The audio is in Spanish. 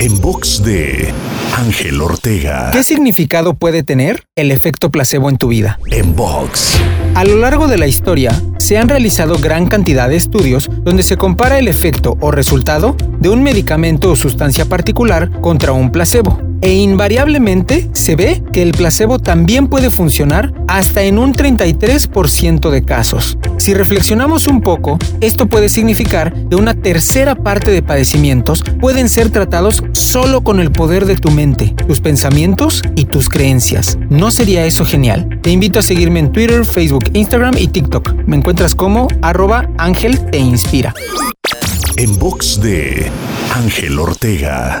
En box de Ángel Ortega. ¿Qué significado puede tener el efecto placebo en tu vida? En box. A lo largo de la historia, se han realizado gran cantidad de estudios donde se compara el efecto o resultado de un medicamento o sustancia particular contra un placebo e invariablemente se ve que el placebo también puede funcionar hasta en un 33% de casos. Si reflexionamos un poco, esto puede significar que una tercera parte de padecimientos pueden ser tratados solo con el poder de tu mente, tus pensamientos y tus creencias. ¿No sería eso genial? Te invito a seguirme en Twitter, Facebook, Instagram y TikTok. Me encuentras como arroba Ángel Te Inspira. En box de Ángel Ortega.